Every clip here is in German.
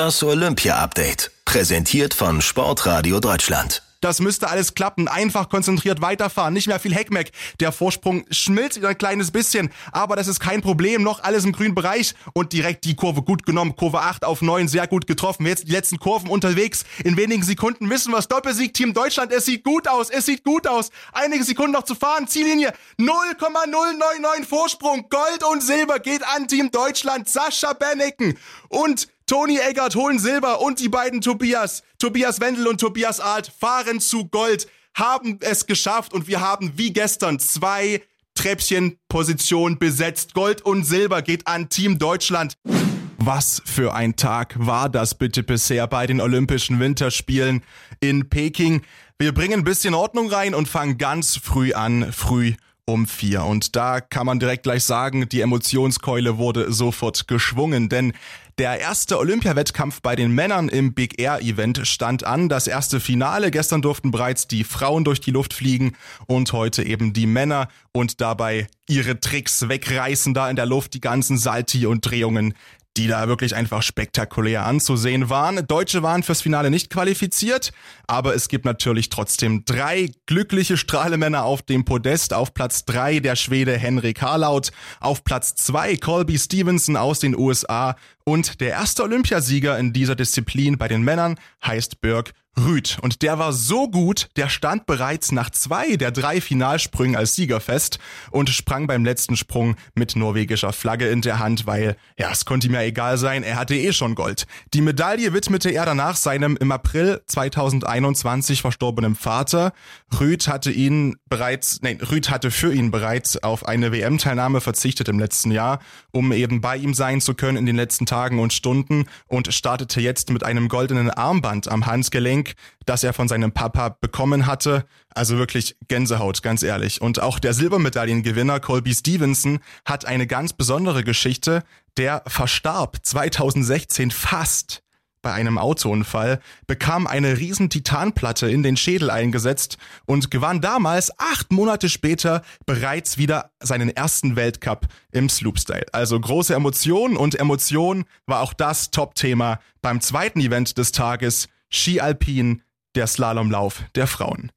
Das Olympia-Update. Präsentiert von Sportradio Deutschland. Das müsste alles klappen. Einfach konzentriert weiterfahren. Nicht mehr viel Heckmeck. Der Vorsprung schmilzt wieder ein kleines bisschen. Aber das ist kein Problem. Noch alles im grünen Bereich. Und direkt die Kurve gut genommen. Kurve 8 auf 9 sehr gut getroffen. Jetzt die letzten Kurven unterwegs. In wenigen Sekunden wissen wir es. Doppelsieg Team Deutschland. Es sieht gut aus. Es sieht gut aus. Einige Sekunden noch zu fahren. Ziellinie 0,099 Vorsprung. Gold und Silber geht an Team Deutschland. Sascha Benneken und Toni Eggert holen Silber und die beiden Tobias, Tobias Wendel und Tobias Alt fahren zu Gold, haben es geschafft und wir haben wie gestern zwei Treppchenpositionen besetzt. Gold und Silber geht an Team Deutschland. Was für ein Tag war das bitte bisher bei den Olympischen Winterspielen in Peking? Wir bringen ein bisschen Ordnung rein und fangen ganz früh an, früh um vier. Und da kann man direkt gleich sagen, die Emotionskeule wurde sofort geschwungen, denn der erste Olympiawettkampf bei den Männern im Big Air Event stand an. Das erste Finale. Gestern durften bereits die Frauen durch die Luft fliegen und heute eben die Männer und dabei ihre Tricks wegreißen da in der Luft, die ganzen Salti und Drehungen die da wirklich einfach spektakulär anzusehen waren. Deutsche waren fürs Finale nicht qualifiziert, aber es gibt natürlich trotzdem drei glückliche Strahlemänner auf dem Podest. Auf Platz drei der Schwede Henrik Harlaut, auf Platz zwei Colby Stevenson aus den USA und der erste Olympiasieger in dieser Disziplin bei den Männern heißt Birk Rüd. Und der war so gut, der stand bereits nach zwei der drei Finalsprüngen als Sieger fest und sprang beim letzten Sprung mit norwegischer Flagge in der Hand, weil, ja, es konnte ihm ja egal sein, er hatte eh schon Gold. Die Medaille widmete er danach seinem im April 2021 verstorbenen Vater. Rüd hatte ihn bereits, nein, Rüd hatte für ihn bereits auf eine WM-Teilnahme verzichtet im letzten Jahr, um eben bei ihm sein zu können in den letzten Tagen und Stunden und startete jetzt mit einem goldenen Armband am Handgelenk das er von seinem Papa bekommen hatte. Also wirklich Gänsehaut, ganz ehrlich. Und auch der Silbermedaillengewinner Colby Stevenson hat eine ganz besondere Geschichte. Der verstarb 2016 fast bei einem Autounfall, bekam eine riesen Titanplatte in den Schädel eingesetzt und gewann damals acht Monate später bereits wieder seinen ersten Weltcup im Sloopstyle. Also große Emotionen und Emotion war auch das Top-Thema beim zweiten Event des Tages, Ski Alpin, der Slalomlauf der Frauen.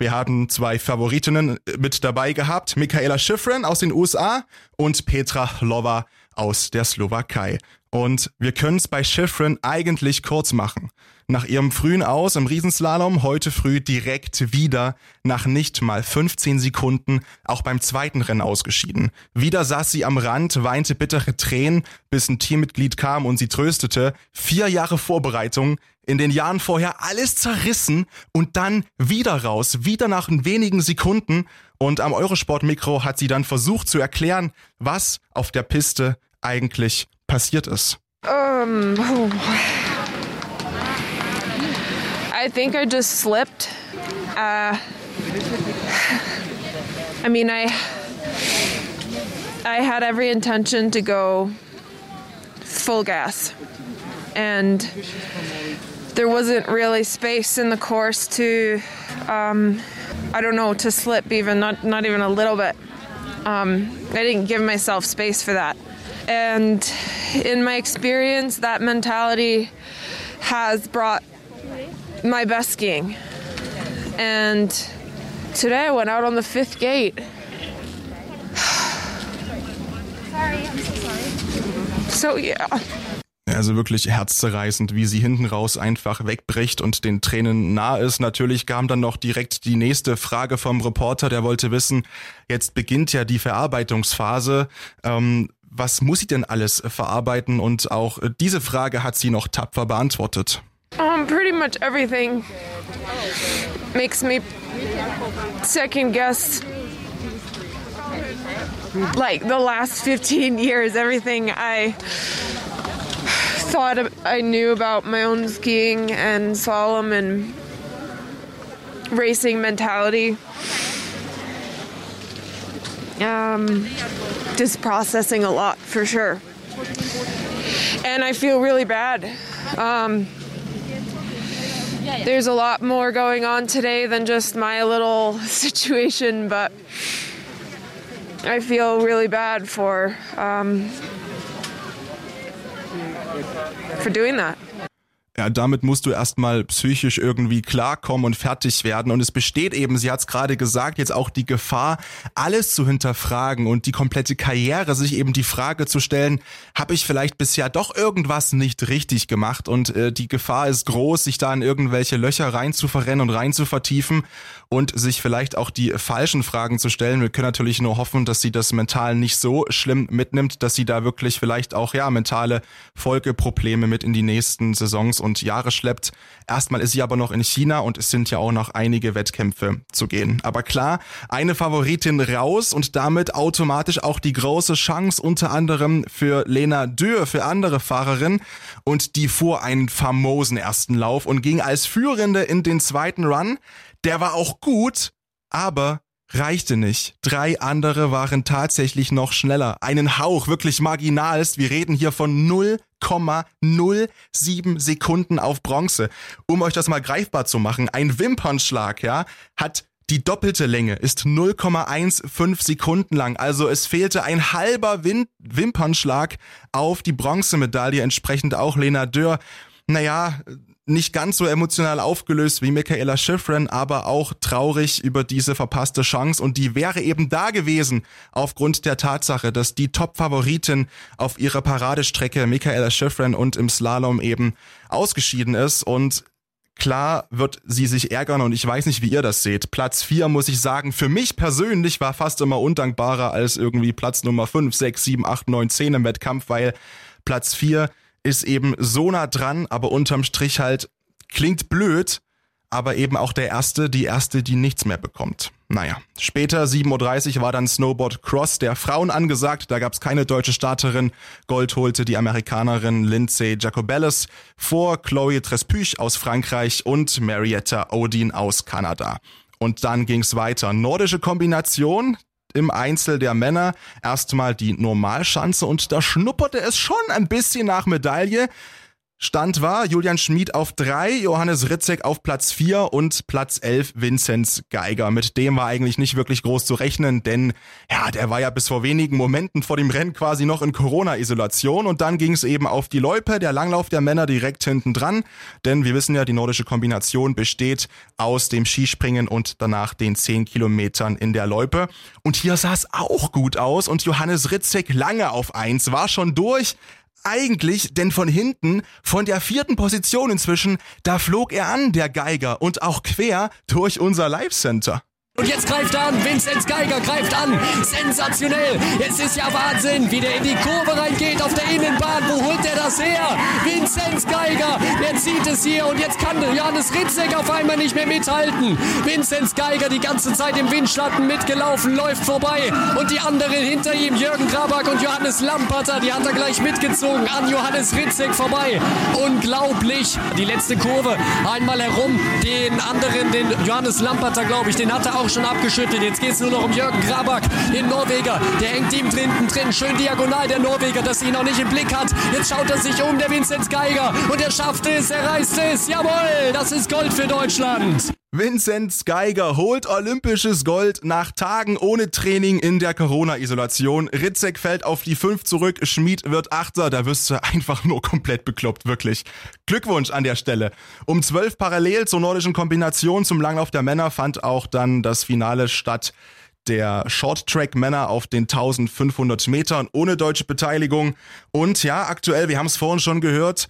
Wir haben zwei Favoritinnen mit dabei gehabt, Michaela Schifrin aus den USA und Petra Lova aus der Slowakei. Und wir können es bei Schifrin eigentlich kurz machen. Nach ihrem frühen Aus im Riesenslalom heute früh direkt wieder nach nicht mal 15 Sekunden auch beim zweiten Rennen ausgeschieden. Wieder saß sie am Rand, weinte bittere Tränen, bis ein Teammitglied kam und sie tröstete. Vier Jahre Vorbereitung, in den Jahren vorher alles zerrissen und dann wieder raus, wieder nach wenigen Sekunden. Und am Eurosport-Mikro hat sie dann versucht zu erklären, was auf der Piste eigentlich passiert ist. Um, oh. I think I just slipped. Uh, I mean, I I had every intention to go full gas, and there wasn't really space in the course to, um, I don't know, to slip even not not even a little bit. Um, I didn't give myself space for that, and in my experience, that mentality has brought my best skiing. And today I went out on the fifth gate. so sorry. So, yeah. Also wirklich herzzerreißend, wie sie hinten raus einfach wegbricht und den Tränen nah ist. Natürlich kam dann noch direkt die nächste Frage vom Reporter, der wollte wissen, jetzt beginnt ja die Verarbeitungsphase. Ähm, was muss sie denn alles verarbeiten? Und auch diese Frage hat sie noch tapfer beantwortet. Um, pretty much everything makes me second guess like the last 15 years, everything I thought I knew about my own skiing and slalom and racing mentality. Um, just processing a lot for sure. And I feel really bad. Um, there's a lot more going on today than just my little situation, but I feel really bad for um, for doing that. Ja, damit musst du erstmal psychisch irgendwie klarkommen und fertig werden. Und es besteht eben, sie hat es gerade gesagt, jetzt auch die Gefahr, alles zu hinterfragen und die komplette Karriere, sich eben die Frage zu stellen, habe ich vielleicht bisher doch irgendwas nicht richtig gemacht? Und äh, die Gefahr ist groß, sich da in irgendwelche Löcher rein zu verrennen und rein zu vertiefen und sich vielleicht auch die falschen Fragen zu stellen. Wir können natürlich nur hoffen, dass sie das mental nicht so schlimm mitnimmt, dass sie da wirklich vielleicht auch ja mentale Folgeprobleme mit in die nächsten Saisons Jahre schleppt. Erstmal ist sie aber noch in China und es sind ja auch noch einige Wettkämpfe zu gehen. Aber klar, eine Favoritin raus und damit automatisch auch die große Chance unter anderem für Lena Dürr, für andere Fahrerinnen. Und die fuhr einen famosen ersten Lauf und ging als Führende in den zweiten Run. Der war auch gut, aber reichte nicht. Drei andere waren tatsächlich noch schneller. Einen Hauch, wirklich marginalst. Wir reden hier von 0,07 Sekunden auf Bronze. Um euch das mal greifbar zu machen, ein Wimpernschlag, ja, hat die doppelte Länge ist 0,15 Sekunden lang. Also es fehlte ein halber Win Wimpernschlag auf die Bronzemedaille, entsprechend auch Lena Dürr. Naja, nicht ganz so emotional aufgelöst wie Michaela Schifrin, aber auch traurig über diese verpasste Chance und die wäre eben da gewesen aufgrund der Tatsache, dass die Top-Favoritin auf ihrer Paradestrecke Michaela Schifrin und im Slalom eben ausgeschieden ist und Klar wird sie sich ärgern und ich weiß nicht, wie ihr das seht. Platz 4, muss ich sagen, für mich persönlich war fast immer undankbarer als irgendwie Platz Nummer 5, 6, 7, 8, 9, 10 im Wettkampf, weil Platz 4 ist eben so nah dran, aber unterm Strich halt klingt blöd, aber eben auch der erste, die erste, die nichts mehr bekommt. Naja, später 7.30 Uhr war dann Snowboard Cross der Frauen angesagt. Da gab es keine deutsche Starterin. Gold holte die Amerikanerin Lindsay Jacobellis vor Chloe Trespüch aus Frankreich und Marietta Odin aus Kanada. Und dann ging's weiter. Nordische Kombination im Einzel der Männer erstmal die Normalschanze und da schnupperte es schon ein bisschen nach Medaille. Stand war Julian Schmid auf drei, Johannes Ritzek auf Platz vier und Platz elf Vinzenz Geiger. Mit dem war eigentlich nicht wirklich groß zu rechnen, denn ja, der war ja bis vor wenigen Momenten vor dem Rennen quasi noch in Corona-Isolation und dann ging es eben auf die Loipe, der Langlauf der Männer direkt hinten dran, denn wir wissen ja, die nordische Kombination besteht aus dem Skispringen und danach den zehn Kilometern in der Loipe. Und hier sah es auch gut aus und Johannes Ritzek lange auf eins, war schon durch, eigentlich, denn von hinten, von der vierten Position inzwischen, da flog er an, der Geiger, und auch quer durch unser Live Center. Und jetzt greift er an, Vinzenz Geiger greift an. Sensationell. Jetzt ist ja Wahnsinn, wie der in die Kurve reingeht auf der Innenbahn. Wo holt der das her? Vinzenz Geiger, der zieht es hier und jetzt kann Johannes Ritzek auf einmal nicht mehr mithalten. Vinzenz Geiger die ganze Zeit im Windschatten mitgelaufen, läuft vorbei. Und die anderen hinter ihm, Jürgen Grabak und Johannes Lamperter, die hat er gleich mitgezogen an Johannes Ritzek vorbei. Unglaublich. Die letzte Kurve einmal herum. Den anderen, den Johannes Lamperter, glaube ich, den hat er auch schon abgeschüttet. Jetzt geht es nur noch um Jürgen Grabak, den Norweger. Der hängt ihm drinnen drin, schön diagonal, der Norweger, dass ihn noch nicht im Blick hat. Jetzt schaut er sich um, der Vinzenz Geiger. Und er schafft es, er reißt es. Jawohl, das ist Gold für Deutschland. Vincent Geiger holt olympisches Gold nach Tagen ohne Training in der Corona-Isolation. Ritzek fällt auf die 5 zurück, Schmid wird Achter, da wirst du einfach nur komplett bekloppt, wirklich. Glückwunsch an der Stelle. Um 12 parallel zur nordischen Kombination zum Langlauf der Männer fand auch dann das Finale statt der Short-Track-Männer auf den 1500 Metern ohne deutsche Beteiligung. Und ja, aktuell, wir haben es vorhin schon gehört,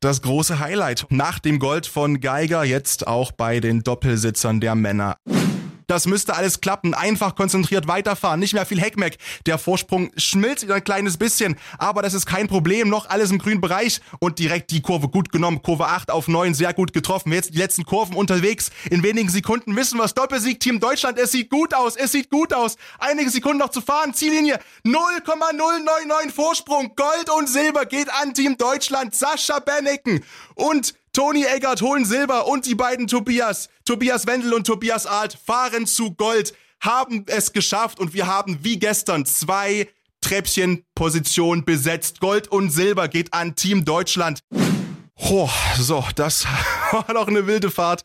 das große Highlight nach dem Gold von Geiger jetzt auch bei den Doppelsitzern der Männer. Das müsste alles klappen. Einfach konzentriert weiterfahren. Nicht mehr viel Heckmeck. Der Vorsprung schmilzt wieder ein kleines bisschen. Aber das ist kein Problem. Noch alles im grünen Bereich. Und direkt die Kurve gut genommen. Kurve 8 auf 9 sehr gut getroffen. Jetzt die letzten Kurven unterwegs. In wenigen Sekunden wissen wir es. Doppelsieg Team Deutschland. Es sieht gut aus. Es sieht gut aus. Einige Sekunden noch zu fahren. Ziellinie 0,099 Vorsprung. Gold und Silber geht an Team Deutschland. Sascha Benneken und Toni Eggert holen Silber und die beiden Tobias, Tobias Wendel und Tobias Alt fahren zu Gold, haben es geschafft und wir haben wie gestern zwei Treppchenpositionen besetzt. Gold und Silber geht an Team Deutschland. Oh, so, das war doch eine wilde Fahrt.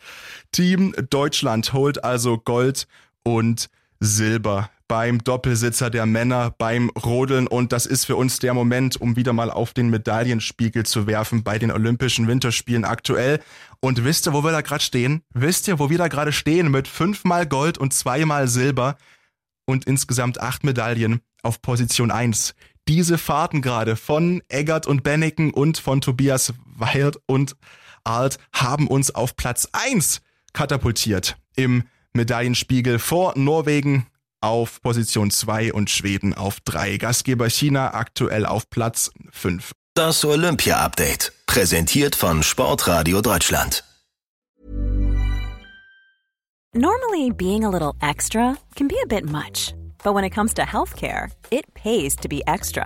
Team Deutschland holt also Gold und Silber beim Doppelsitzer der Männer beim Rodeln und das ist für uns der Moment, um wieder mal auf den Medaillenspiegel zu werfen bei den Olympischen Winterspielen aktuell. Und wisst ihr, wo wir da gerade stehen? Wisst ihr, wo wir da gerade stehen mit fünfmal Gold und zweimal Silber und insgesamt acht Medaillen auf Position 1. Diese Fahrten gerade von Eggert und Benneken und von Tobias Wild und Alt haben uns auf Platz 1 katapultiert im Medaillenspiegel vor Norwegen, auf Position 2 und Schweden auf 3. Gastgeber China aktuell auf Platz 5. Das Olympia-Update. Präsentiert von Sportradio Deutschland. Normally, being a little extra can be a bit much. But when it comes to healthcare, it pays to be extra.